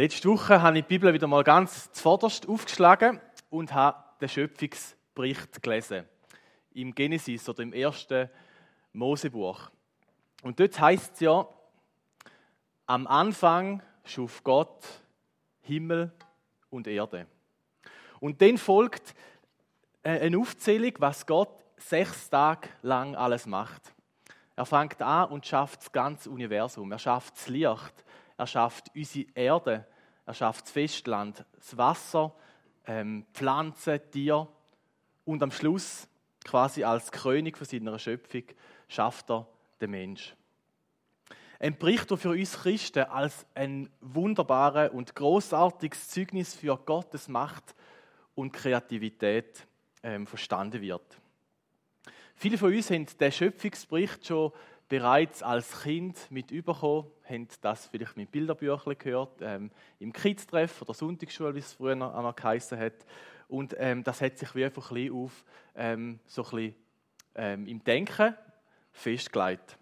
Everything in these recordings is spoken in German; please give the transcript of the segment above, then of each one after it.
Letzte Woche habe ich die Bibel wieder mal ganz zuvorderst aufgeschlagen und habe den Schöpfungsbericht gelesen. Im Genesis oder im ersten Mosebuch. Und dort heißt es ja, am Anfang schuf Gott Himmel und Erde. Und dann folgt äh, eine Aufzählung, was Gott sechs Tage lang alles macht. Er fängt an und schafft das ganze Universum. Er schafft das Licht. Er schafft unsere Erde. Er schafft das Festland, das Wasser, ähm, Pflanzen, Tiere. Und am Schluss, quasi als König von seiner Schöpfung, schafft er den Mensch. Ein Bericht, der für uns Christen als ein wunderbares und großartiges Zeugnis für Gottes Macht und Kreativität ähm, verstanden wird. Viele von uns haben den Schöpfungsbericht schon bereits als Kind mit überkommen, haben das vielleicht mit Bilderbüchern gehört, ähm, im Kids-Treff oder Sonntagsschule, wie es früher noch geheißen hat. Und ähm, das hat sich wie einfach ein bisschen auf ähm, so ein bisschen, ähm, im Denken festgelegt.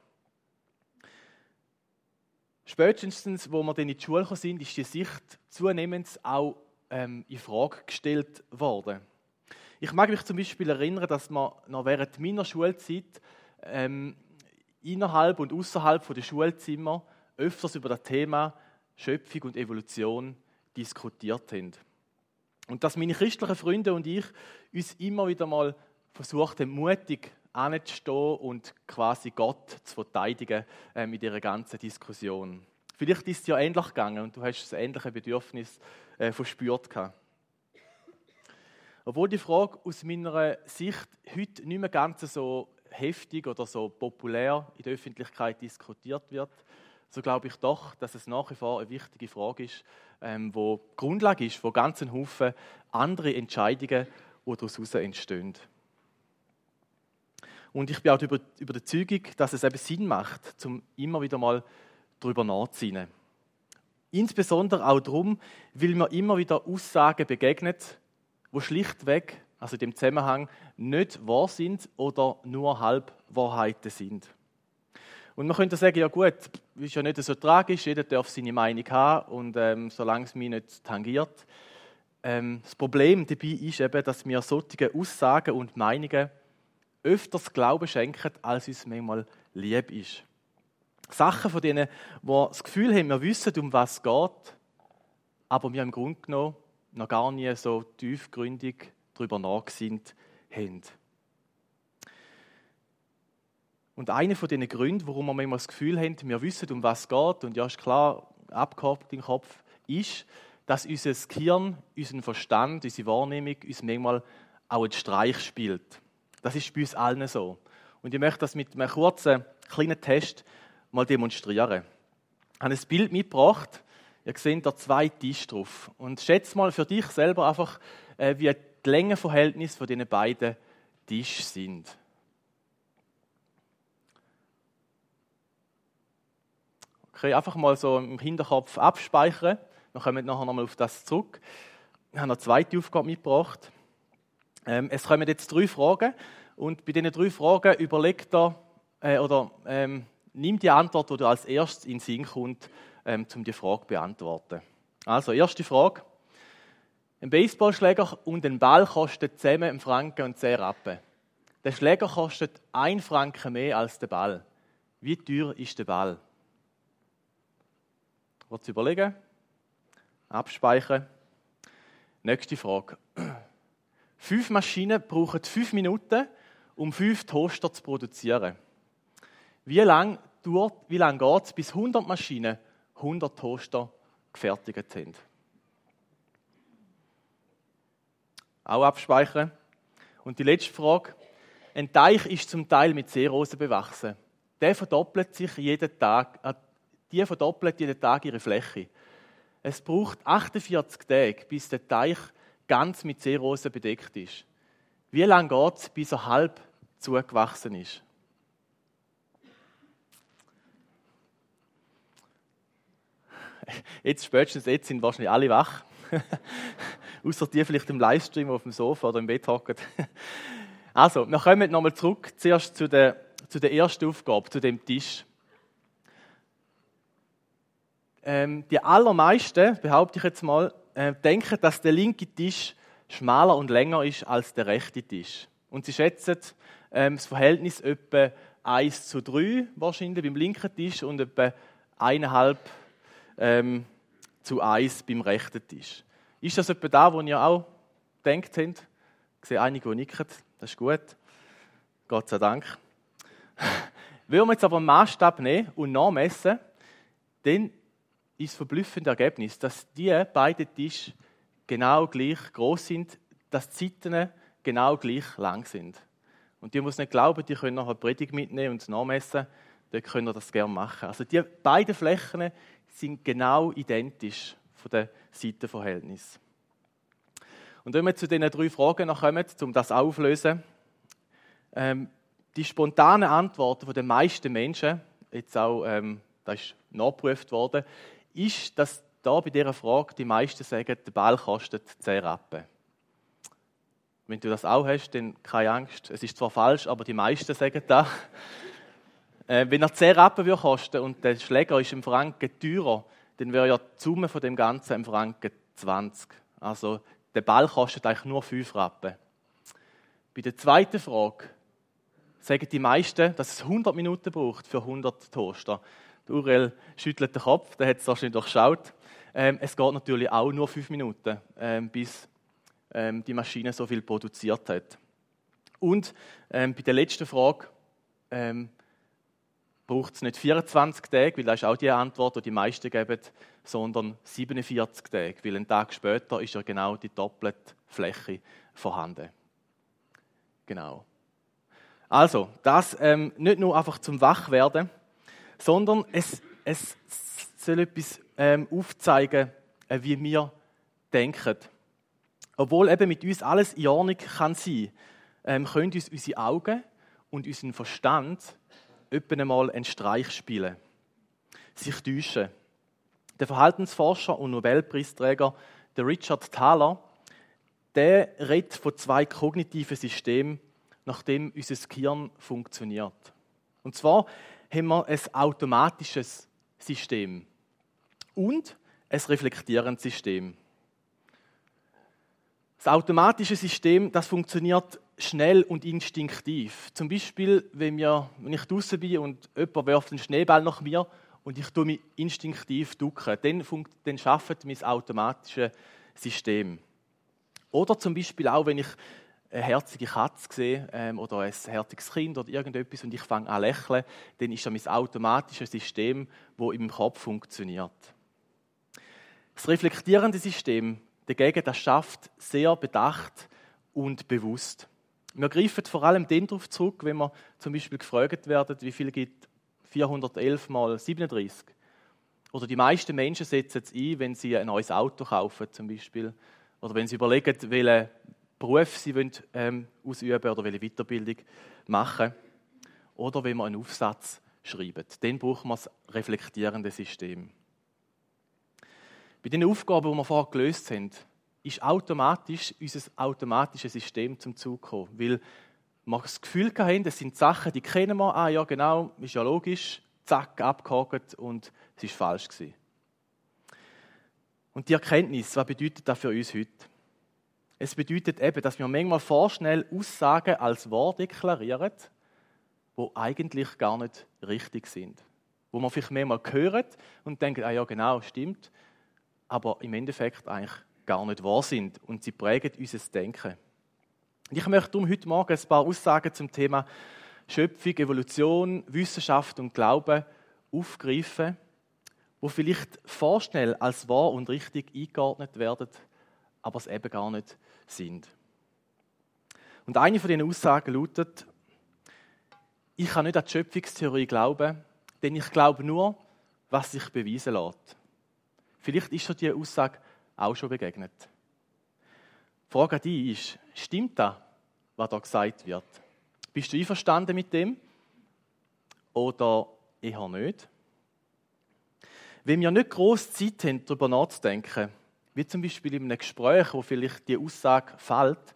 Spätestens, wo wir dann in die Schule sind, ist die Sicht zunehmend auch ähm, in Frage gestellt worden. Ich mag mich zum Beispiel erinnern, dass man noch während meiner Schulzeit ähm, innerhalb und außerhalb der Schulzimmer öfters über das Thema Schöpfung und Evolution diskutiert haben. Und dass meine christlichen Freunde und ich uns immer wieder mal versucht haben, mutig anzustehen und quasi Gott zu verteidigen mit ihrer ganzen Diskussion. Vielleicht ist es ja ähnlich gegangen und du hast das ähnliche Bedürfnis äh, verspürt. Gehabt. Obwohl die Frage aus meiner Sicht heute nicht mehr ganz so heftig oder so populär in der Öffentlichkeit diskutiert wird, so glaube ich doch, dass es nach wie vor eine wichtige Frage ist, ähm, wo Grundlage ist von ganzen Haufen andere Entscheidungen, die daraus entstehen. Und ich bin auch über, über der Überzeugung, dass es eben Sinn macht, zum immer wieder mal darüber nachzuziehen. Insbesondere auch darum, weil mir immer wieder Aussagen begegnet, wo schlichtweg, also in dem Zusammenhang, nicht wahr sind oder nur Halbwahrheiten sind. Und man könnte sagen, ja gut, ist ja nicht so tragisch, jeder darf seine Meinung haben und ähm, solange es mich nicht tangiert. Ähm, das Problem dabei ist eben, dass wir solche Aussagen und Meinungen öfters Glauben schenken, als uns manchmal lieb ist. Sachen von denen, wo das Gefühl haben, wir wissen, um was es geht, aber wir im Grunde genommen noch gar nie so tiefgründig darüber nachgesinnt haben. Und einer von den Gründen, warum wir manchmal das Gefühl haben, wir wissen, um was es geht, und ja, ist klar, abgehakt im Kopf, ist, dass unser Gehirn, unser Verstand, unsere Wahrnehmung uns manchmal auch einen Streich spielt. Das ist bei uns allen so. Und ich möchte das mit einem kurzen, kleinen Test mal demonstrieren. Ich habe ein Bild mitgebracht Ihr seht da zwei Tische drauf. Und schätze mal für dich selber einfach, äh, wie die Längenverhältnisse von diesen beiden Tischen sind. Okay, einfach mal so im Hinterkopf abspeichern. Dann kommen wir nachher nochmal auf das zurück. Ich habe noch eine zweite Aufgabe mitgebracht. Ähm, es kommen jetzt drei Fragen. Und bei diesen drei Fragen überlegt er, äh, oder ähm, nimm die Antwort, die als erstes in den Sinn kommt, ähm, um die Frage zu beantworten. Also, erste Frage. Ein Baseballschläger und ein Ball kosten zusammen einen Franken und 10 Rappen. Der Schläger kostet ein Franken mehr als der Ball. Wie teuer ist der Ball? Kurz überlegen. Abspeichern. Nächste Frage. Fünf Maschinen brauchen fünf Minuten, um fünf Toaster zu produzieren. Wie lange lang geht es, bis 100 Maschinen 100 Toaster gefertigt haben. Auch abspeichern. Und die letzte Frage. Ein Teich ist zum Teil mit Seerosen bewachsen. Der verdoppelt sich jeden Tag, äh, die verdoppelt jeden Tag ihre Fläche. Es braucht 48 Tage, bis der Teich ganz mit Seerosen bedeckt ist. Wie lange geht es, bis er halb zugewachsen ist? Jetzt spätestens jetzt sind wahrscheinlich alle wach. Außer die vielleicht im Livestream auf dem Sofa oder im Bett hocken. also, wir kommen nochmal zurück zuerst zu der, zu der ersten Aufgabe, zu dem Tisch. ähm, die allermeisten, behaupte ich jetzt mal, äh, denken, dass der linke Tisch schmaler und länger ist als der rechte Tisch. Und sie schätzen ähm, das Verhältnis etwa 1 zu 3 wahrscheinlich beim linken Tisch und etwa 1,5 ähm, zu 1 beim rechten Tisch. Ist das etwa da, wo ihr auch denkt habt? Ich sehe einige, die nicken. Das ist gut. Gott sei Dank. Wenn wir jetzt aber einen Maßstab nehmen und nachmessen, dann ist das verblüffende Ergebnis, dass die beiden Tische genau gleich groß sind, dass die Zeiten genau gleich lang sind. Und die muss nicht glauben, die können nachher Predigt mitnehmen und nachmessen, dann können wir das gerne machen. Also die beiden Flächen sind genau identisch von den Seitenverhältnissen. Und wenn wir zu diesen drei Fragen noch kommen, um das aufzulösen, ähm, die spontanen Antworten der meisten Menschen, jetzt auch, ähm, das ist nachgeprüft worden, ist, dass da bei dieser Frage die meisten sagen, der Ball kostet 10 Rappen. Wenn du das auch hast, dann keine Angst. Es ist zwar falsch, aber die meisten sagen das. Äh, wenn er 10 Rappen würde kosten und der Schläger ist im Franken teurer, dann wäre ja die Summe von dem Ganzen im Franken 20. Also der Ball kostet eigentlich nur 5 Rappen. Bei der zweiten Frage sagen die meisten, dass es 100 Minuten braucht für 100 Toaster. Der Uriel schüttelt den Kopf, der hat es wahrscheinlich durchschaut. Ähm, es geht natürlich auch nur 5 Minuten, ähm, bis ähm, die Maschine so viel produziert hat. Und ähm, bei der letzten Frage ähm, braucht es nicht 24 Tage, weil das ist auch die Antwort, die die meisten geben, sondern 47 Tage, weil einen Tag später ist ja genau die doppelte Fläche vorhanden. Genau. Also, das ähm, nicht nur einfach zum Wachwerden, sondern es, es soll etwas ähm, aufzeigen, äh, wie wir denken. Obwohl eben mit uns alles in Ordnung kann sein, ähm, können uns unsere Augen und unseren Verstand etwa einmal einen Streich spielen, sich täuschen. Der Verhaltensforscher und Nobelpreisträger der Richard Thaler, der redet von zwei kognitiven Systemen, nachdem unser Gehirn funktioniert. Und zwar haben wir ein automatisches System und ein reflektierendes System. Das automatische System, das funktioniert schnell und instinktiv. Zum Beispiel, wenn, wir, wenn ich draußen bin und jemand wirft einen Schneeball nach mir und ich tue mich instinktiv ducken, dann, dann schafft mein automatisches System. Oder zum Beispiel auch, wenn ich eine herzige Katze sehe ähm, oder ein herziges Kind oder irgendetwas und ich fange an lächeln, dann ist das mein automatisches System, das im Kopf funktioniert. Das reflektierende System Dagegen, das schafft sehr bedacht und bewusst. Wir greifen vor allem den darauf zurück, wenn wir zum Beispiel gefragt werden, wie viel gibt 411 mal 37. Oder die meisten Menschen setzen es ein, wenn sie ein neues Auto kaufen, zum Beispiel. Oder wenn sie überlegen, welchen Beruf sie wollen, ähm, ausüben oder welche Weiterbildung machen. Oder wenn wir einen Aufsatz schreiben. Dann brauchen wir das reflektierende System. Bei den Aufgaben, die wir vorher gelöst haben, ist automatisch unser automatisches System zum Zug gekommen. Weil wir das Gefühl hatten, das sind Sachen, die kennen wir, ah ja genau, ist ja logisch, zack, abgehakt und es war falsch gewesen. Und die Erkenntnis, was bedeutet das für uns heute? Es bedeutet eben, dass wir manchmal vorschnell Aussagen als wahr deklarieren, die eigentlich gar nicht richtig sind. Wo man vielleicht mehrmal hört und denkt, ah ja genau, stimmt, aber im Endeffekt eigentlich gar nicht wahr sind und sie prägen unser Denken. Ich möchte darum heute Morgen ein paar Aussagen zum Thema Schöpfung, Evolution, Wissenschaft und Glauben aufgreifen, wo vielleicht vorschnell als wahr und richtig eingeordnet werden, aber es eben gar nicht sind. Und eine von diesen Aussagen lautet, ich kann nicht an die Schöpfungstheorie glauben, denn ich glaube nur, was sich beweisen lässt. Vielleicht ist dir diese Aussage auch schon begegnet. Die Frage an dich ist, stimmt das, was da gesagt wird? Bist du einverstanden mit dem oder eher nicht? Wenn wir nicht groß Zeit haben, darüber nachzudenken, wie zum Beispiel in einem Gespräch, wo vielleicht die Aussage fällt,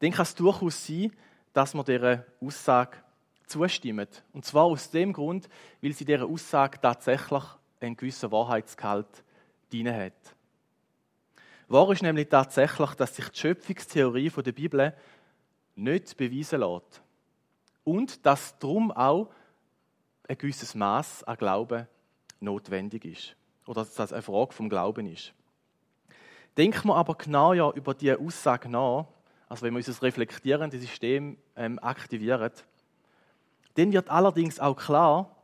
dann kann es durchaus sein, dass man dieser Aussage zustimmt. Und zwar aus dem Grund, weil sie dieser Aussage tatsächlich einen gewissen Wahrheitsgehalt drin hat. Wahr ist nämlich tatsächlich, dass sich die Schöpfungstheorie der Bibel nicht beweisen lässt. Und dass darum auch ein gewisses Maß an Glauben notwendig ist. Oder dass das eine Frage vom Glauben ist. Denken wir aber genau ja über diese Aussage nach, also wenn wir unser reflektierende System ähm, aktivieren, dann wird allerdings auch klar,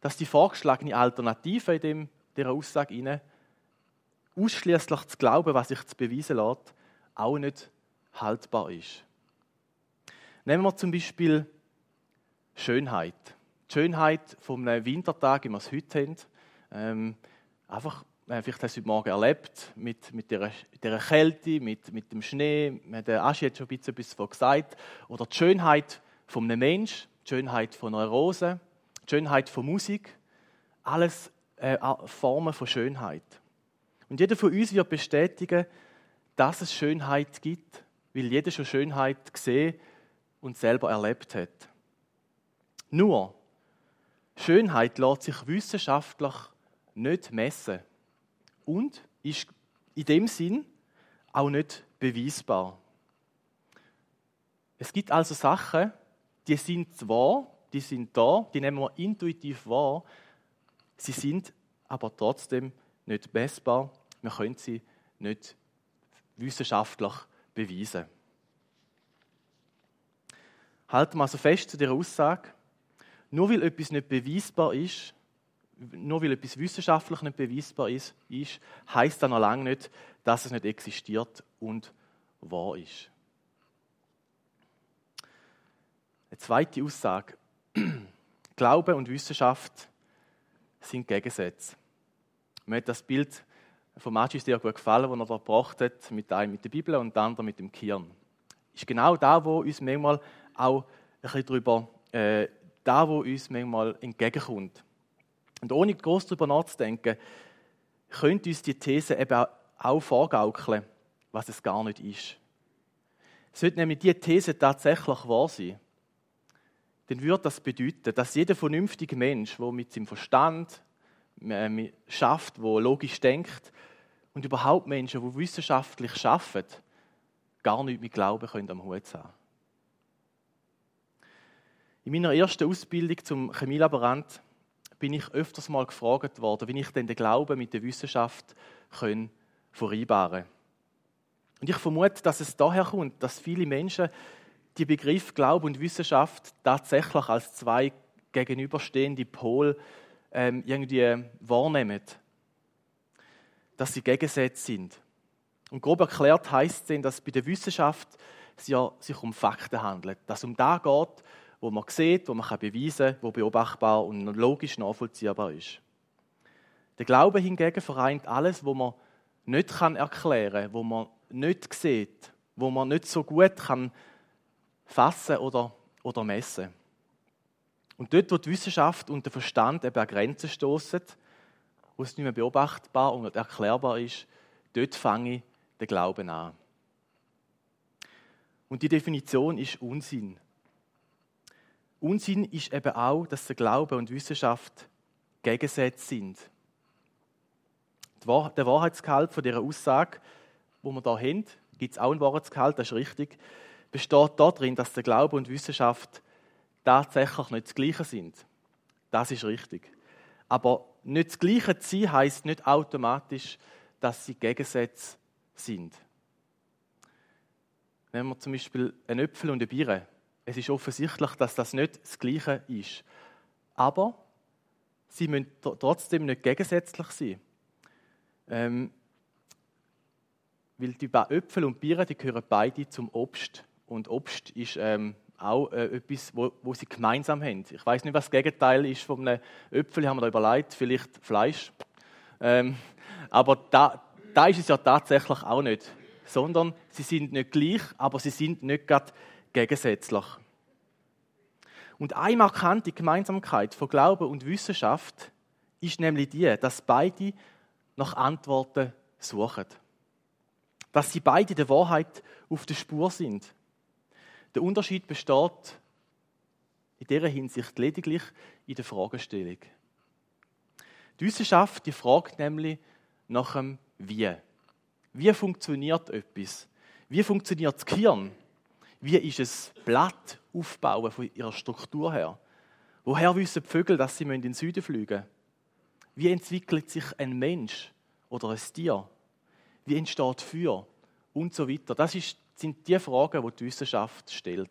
dass die vorgeschlagene Alternative in dieser Aussage ausschließlich zu glauben, was sich zu beweisen lässt, auch nicht haltbar ist. Nehmen wir zum Beispiel Schönheit. Die Schönheit vom Wintertag, wie wir es heute haben. Ähm, einfach, äh, vielleicht hast du heute Morgen erlebt, mit, mit dieser, dieser Kälte, mit, mit dem Schnee. Der Aschi hat schon ein bisschen etwas davon gesagt. Oder die Schönheit von einem Menschen, die Schönheit von einer Rose, die Schönheit von Musik. Alles äh, Formen von Schönheit. Und jeder von uns wird bestätigen, dass es Schönheit gibt, weil jeder schon Schönheit gesehen und selber erlebt hat. Nur, Schönheit lässt sich wissenschaftlich nicht messen und ist in dem Sinn auch nicht beweisbar. Es gibt also Sachen, die sind wahr, die sind da, die nehmen wir intuitiv wahr, sie sind aber trotzdem nicht messbar wir können sie nicht wissenschaftlich beweisen. Halten wir also fest zu der Aussage, nur weil etwas nicht beweisbar ist, nur weil etwas wissenschaftlich nicht beweisbar ist, ist heißt das noch lange nicht, dass es nicht existiert und wahr ist. Eine zweite Aussage. Glaube und Wissenschaft sind Gegensätze. Man hat das Bild von Maggi sehr gut gefallen, den er da gebracht hat, mit einem mit der Bibel und dem anderen mit dem Kirn. Ist genau da, wo uns manchmal auch ein bisschen darüber, äh, da, wo uns manchmal entgegenkommt. Und ohne groß darüber nachzudenken, könnte uns die These eben auch vorgaukeln, was es gar nicht ist. Sollte nämlich diese These tatsächlich wahr sein, dann würde das bedeuten, dass jeder vernünftige Mensch, der mit seinem Verstand äh, schafft, der logisch denkt, und überhaupt Menschen, die wissenschaftlich arbeiten, gar nicht mit Glauben können am Hut haben. In meiner ersten Ausbildung zum Chemielaborant bin ich öfters mal gefragt worden, wie ich denn den Glauben mit der Wissenschaft können vereinbaren kann. Und ich vermute, dass es daher kommt, dass viele Menschen die Begriff Glaube und Wissenschaft tatsächlich als zwei gegenüberstehende Pole ähm, irgendwie wahrnehmen dass sie Gegensätze sind. Und grob erklärt heißt es, dass bei der Wissenschaft es ja sich um Fakten handelt, dass es um da geht, wo man sieht, wo man beweisen kann, wo beobachtbar und logisch nachvollziehbar ist. Der Glaube hingegen vereint alles, wo man nicht kann erklären, wo man nicht sieht, wo man nicht so gut kann fassen oder oder messen. Und dort, wo die Wissenschaft und der Verstand eben an Grenzen stoßen, wo es nicht mehr beobachtbar und erklärbar ist, dort fange ich den Glauben an. Und die Definition ist Unsinn. Unsinn ist eben auch, dass der Glaube und Wissenschaft Gegensätze sind. Der Wahrheitsgehalt von dieser Aussage, wo wir da haben, gibt es auch einen Wahrheitsgehalt, das ist richtig, besteht darin, dass der Glaube und Wissenschaft tatsächlich nicht das Gleiche sind. Das ist richtig. Aber nicht das Gleiche zu sein, heisst nicht automatisch, dass sie Gegensätze sind. Nehmen wir zum Beispiel einen Äpfel und eine Birne. Es ist offensichtlich, dass das nicht das Gleiche ist. Aber sie müssen trotzdem nicht gegensätzlich sein. Ähm, weil die Äpfel und Birnen, gehören beide zum Obst. Und Obst ist ähm, auch äh, etwas, wo, wo sie gemeinsam haben. Ich weiß nicht, was das Gegenteil ist von einem Äpfel, haben wir da überlegt, vielleicht Fleisch. Ähm, aber da, da ist es ja tatsächlich auch nicht. Sondern sie sind nicht gleich, aber sie sind nicht gerade gegensätzlich. Und eine markante Gemeinsamkeit von Glaube und Wissenschaft ist nämlich die, dass beide nach Antworten suchen. Dass sie beide der Wahrheit auf der Spur sind. Der Unterschied besteht in dieser Hinsicht lediglich in der Fragestellung. Die Wissenschaft die fragt nämlich nach dem Wie. Wie funktioniert etwas? Wie funktioniert das Gehirn? Wie ist es Blatt aufbauen von ihrer Struktur her? Woher wissen die Vögel, dass sie in den Süden fliegen müssen? Wie entwickelt sich ein Mensch oder ein Tier? Wie entsteht Feuer? Und so weiter. Das ist, sind die Fragen, die die Wissenschaft stellt.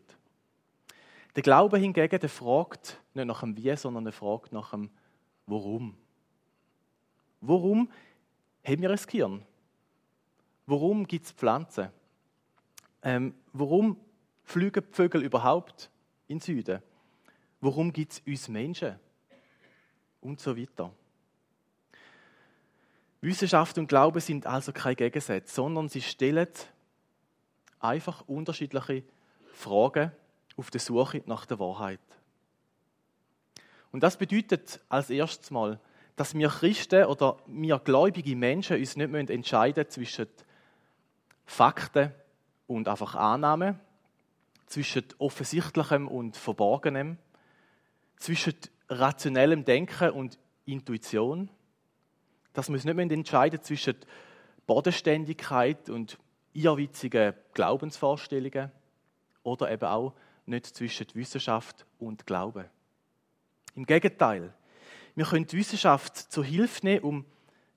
Der Glaube hingegen, der fragt nicht nach dem Wie, sondern er fragt nach dem Warum. Warum haben wir ein Gehirn? Warum gibt es Pflanzen? Ähm, warum fliegen die Vögel überhaupt in den Süden? Warum gibt es uns Menschen? Und so weiter. Wissenschaft und Glaube sind also kein Gegensatz, sondern sie stellen einfach unterschiedliche Fragen auf der Suche nach der Wahrheit. Und das bedeutet als erstes mal, dass wir Christen oder wir gläubige Menschen uns nicht entscheiden müssen zwischen Fakten und einfach Annahmen, zwischen offensichtlichem und verborgenem, zwischen rationellem Denken und Intuition, dass wir uns nicht entscheiden zwischen Bodenständigkeit und irrwitzigen Glaubensvorstellungen oder eben auch nicht zwischen Wissenschaft und Glauben. Im Gegenteil, wir können die Wissenschaft zur Hilfe nehmen, um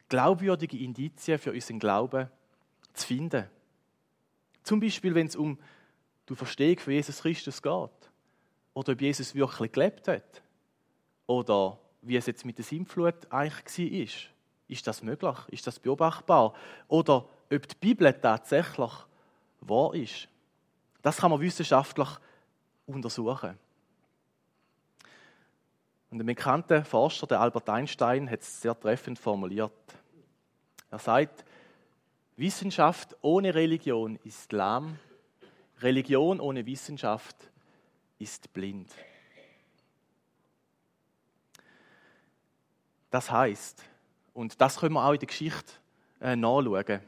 glaubwürdige Indizien für unseren Glauben zu finden. Zum Beispiel, wenn es um die Verstehung von Jesus Christus geht. Oder ob Jesus wirklich gelebt hat. Oder wie es jetzt mit der Sintflut eigentlich war. Ist das möglich? Ist das beobachtbar? Oder ob die Bibel tatsächlich wahr ist? Das kann man wissenschaftlich untersuchen. Und der bekannte Forscher, der Albert Einstein, hat es sehr treffend formuliert. Er sagt, Wissenschaft ohne Religion ist lahm, Religion ohne Wissenschaft ist blind. Das heißt, und das können wir auch in der Geschichte äh, nachschauen,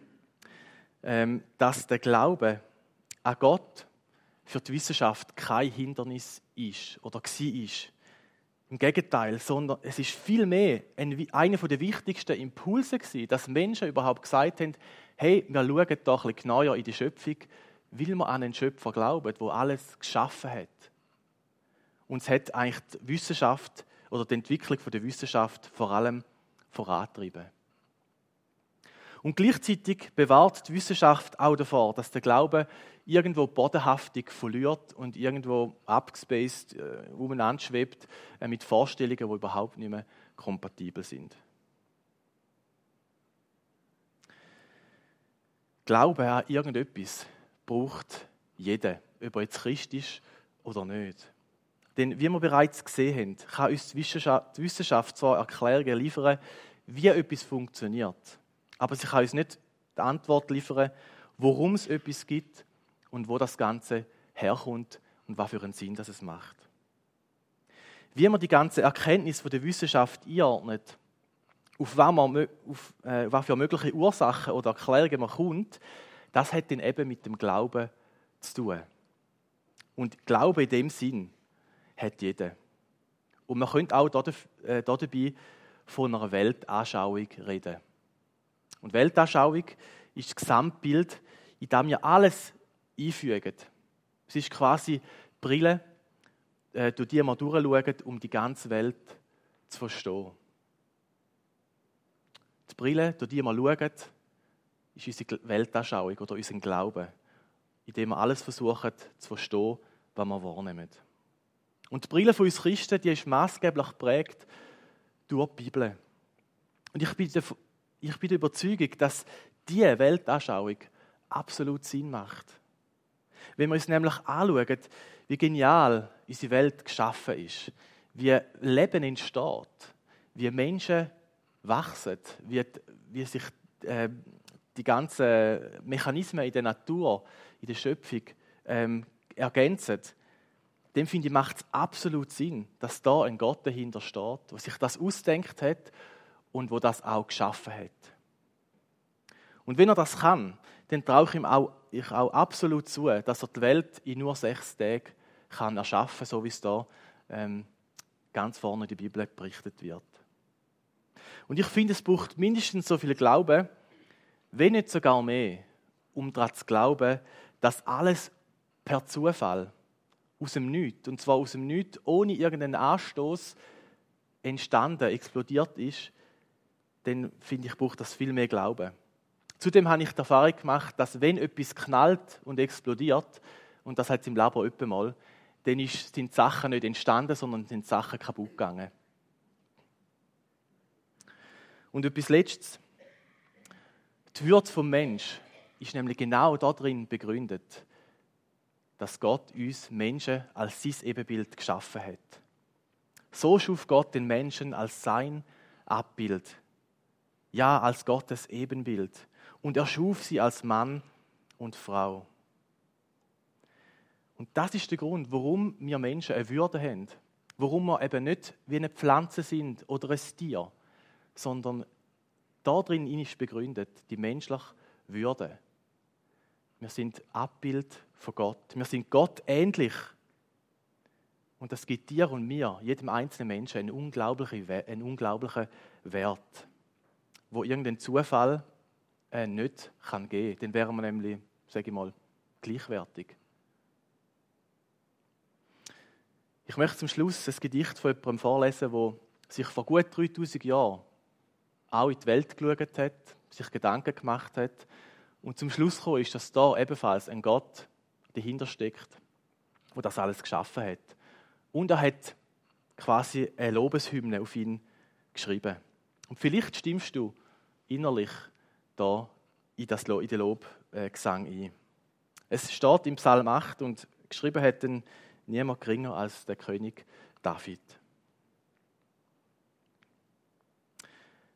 dass der Glaube an Gott für die Wissenschaft kein Hindernis ist oder war. Im Gegenteil, sondern es ist vielmehr ein, einer der wichtigsten Impulse gewesen, dass Menschen überhaupt gesagt haben, hey, wir schauen doch ein bisschen genauer in die Schöpfung, weil wir an einen Schöpfer glauben, der alles geschaffen hat. Und es hat eigentlich die Wissenschaft oder die Entwicklung der Wissenschaft vor allem vorantreiben. Und gleichzeitig bewahrt die Wissenschaft auch davor, dass der Glaube irgendwo bodenhaftig verliert und irgendwo abgespaced äh, umeinander schwebt äh, mit Vorstellungen, die überhaupt nicht mehr kompatibel sind. Glaube an irgendetwas braucht jeder, ob er jetzt Christ ist oder nicht. Denn wie wir bereits gesehen haben, kann uns die Wissenschaft zwar Erklärungen liefern, wie etwas funktioniert, aber sie kann uns nicht die Antwort liefern, worum es etwas gibt und wo das Ganze herkommt und was für einen Sinn das es macht. Wie man die ganze Erkenntnis von der Wissenschaft einordnet, auf was, man, auf, äh, was für mögliche Ursachen oder Erklärungen man kommt, das hat dann eben mit dem Glauben zu tun. Und Glaube in dem Sinn hat jeder. Und man könnte auch äh, dabei von einer Weltanschauung reden. Und Weltanschauung ist das Gesamtbild, in dem wir alles einfügen. Es ist quasi die Brille, äh, durch die wir durchschauen, um die ganze Welt zu verstehen. Die Brille, durch die wir schauen, ist unsere Weltanschauung oder unser Glaube, indem wir alles versuchen zu verstehen, was wir wahrnehmen. Und die Brille von uns Christen, die ist maßgeblich geprägt durch die Bibel. Und ich bin, ich bin der Überzeugung, dass diese Weltanschauung absolut Sinn macht. Wenn wir uns nämlich anschauen, wie genial unsere Welt geschaffen ist, wie Leben entsteht, wie Menschen wachsen, wie, wie sich äh, die ganzen Mechanismen in der Natur, in der Schöpfung ähm, ergänzen, dem finde ich, macht es absolut Sinn, dass da ein Gott dahinter steht, der sich das ausdenkt hat und wo das auch geschaffen hat. Und wenn er das kann, dann traue ich ihm auch, ich auch absolut zu, dass er die Welt in nur sechs Tagen kann erschaffen, so wie es da ähm, ganz vorne in der Bibel berichtet wird. Und ich finde, es braucht mindestens so viel Glauben, wenn nicht sogar mehr, um daran zu glauben, dass alles per Zufall aus dem Nichts, und zwar aus dem Nichts, ohne irgendeinen Anstoß entstanden, explodiert ist, dann finde ich, braucht das viel mehr Glauben. Zudem habe ich die Erfahrung gemacht, dass wenn etwas knallt und explodiert, und das hat es im Labor öppe mal, dann ist, sind Sachen nicht entstanden, sondern sind Sachen kaputt gegangen. Und etwas Letztes. Die Würde vom Mensch ist nämlich genau darin begründet, dass Gott uns Menschen als sein Ebenbild geschaffen hat. So schuf Gott den Menschen als sein Abbild, ja als Gottes Ebenbild. Und er schuf sie als Mann und Frau. Und das ist der Grund, warum wir Menschen eine Würde haben. Warum wir eben nicht wie eine Pflanze sind oder ein Tier, sondern darin ist begründet die menschliche Würde. Wir sind Abbild von Gott. Wir sind Gott ähnlich. Und das gibt dir und mir, jedem einzelnen Menschen, einen unglaublichen, einen unglaublichen Wert, wo irgendein Zufall äh, nicht kann geben. Dann wären wir nämlich, sage ich mal, gleichwertig. Ich möchte zum Schluss ein Gedicht von jemandem vorlesen, der sich vor gut 3000 Jahren auch in die Welt geschaut hat, sich Gedanken gemacht hat und zum Schluss gekommen ist, dass da ebenfalls ein Gott dahinter steckt, der das alles geschaffen hat. Und er hat quasi eine Lobeshymne auf ihn geschrieben. Und vielleicht stimmst du innerlich da in, das, in den Lobgesang ein. Es steht im Psalm 8 und geschrieben hat dann niemand geringer als der König David.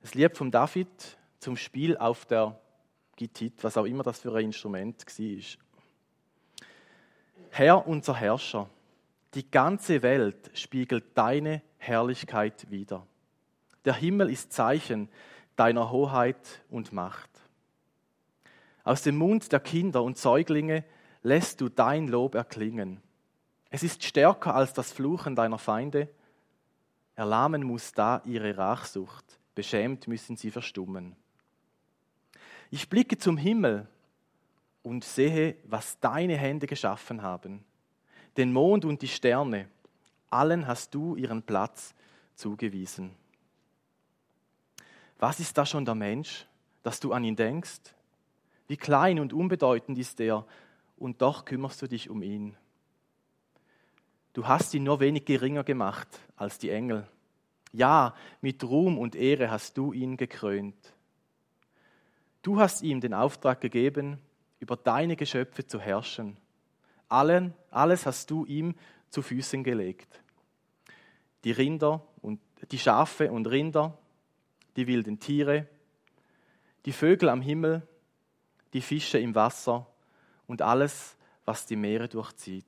Das Lied von David zum Spiel auf der Gittit, was auch immer das für ein Instrument war. Herr, unser Herrscher, die ganze Welt spiegelt deine Herrlichkeit wider. Der Himmel ist Zeichen deiner Hoheit und Macht. Aus dem Mund der Kinder und Säuglinge lässt du dein Lob erklingen. Es ist stärker als das Fluchen deiner Feinde. Erlahmen muss da ihre Rachsucht beschämt müssen sie verstummen. Ich blicke zum Himmel und sehe, was deine Hände geschaffen haben. Den Mond und die Sterne, allen hast du ihren Platz zugewiesen. Was ist da schon der Mensch, dass du an ihn denkst? Wie klein und unbedeutend ist er, und doch kümmerst du dich um ihn. Du hast ihn nur wenig geringer gemacht als die Engel. Ja, mit Ruhm und Ehre hast du ihn gekrönt. Du hast ihm den Auftrag gegeben, über deine Geschöpfe zu herrschen. Allen, alles hast du ihm zu Füßen gelegt. Die Rinder und die Schafe und Rinder, die wilden Tiere, die Vögel am Himmel, die Fische im Wasser und alles, was die Meere durchzieht.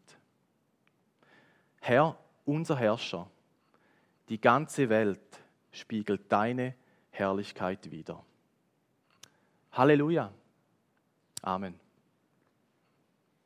Herr, unser Herrscher, die ganze Welt spiegelt deine Herrlichkeit wider. Halleluja. Amen.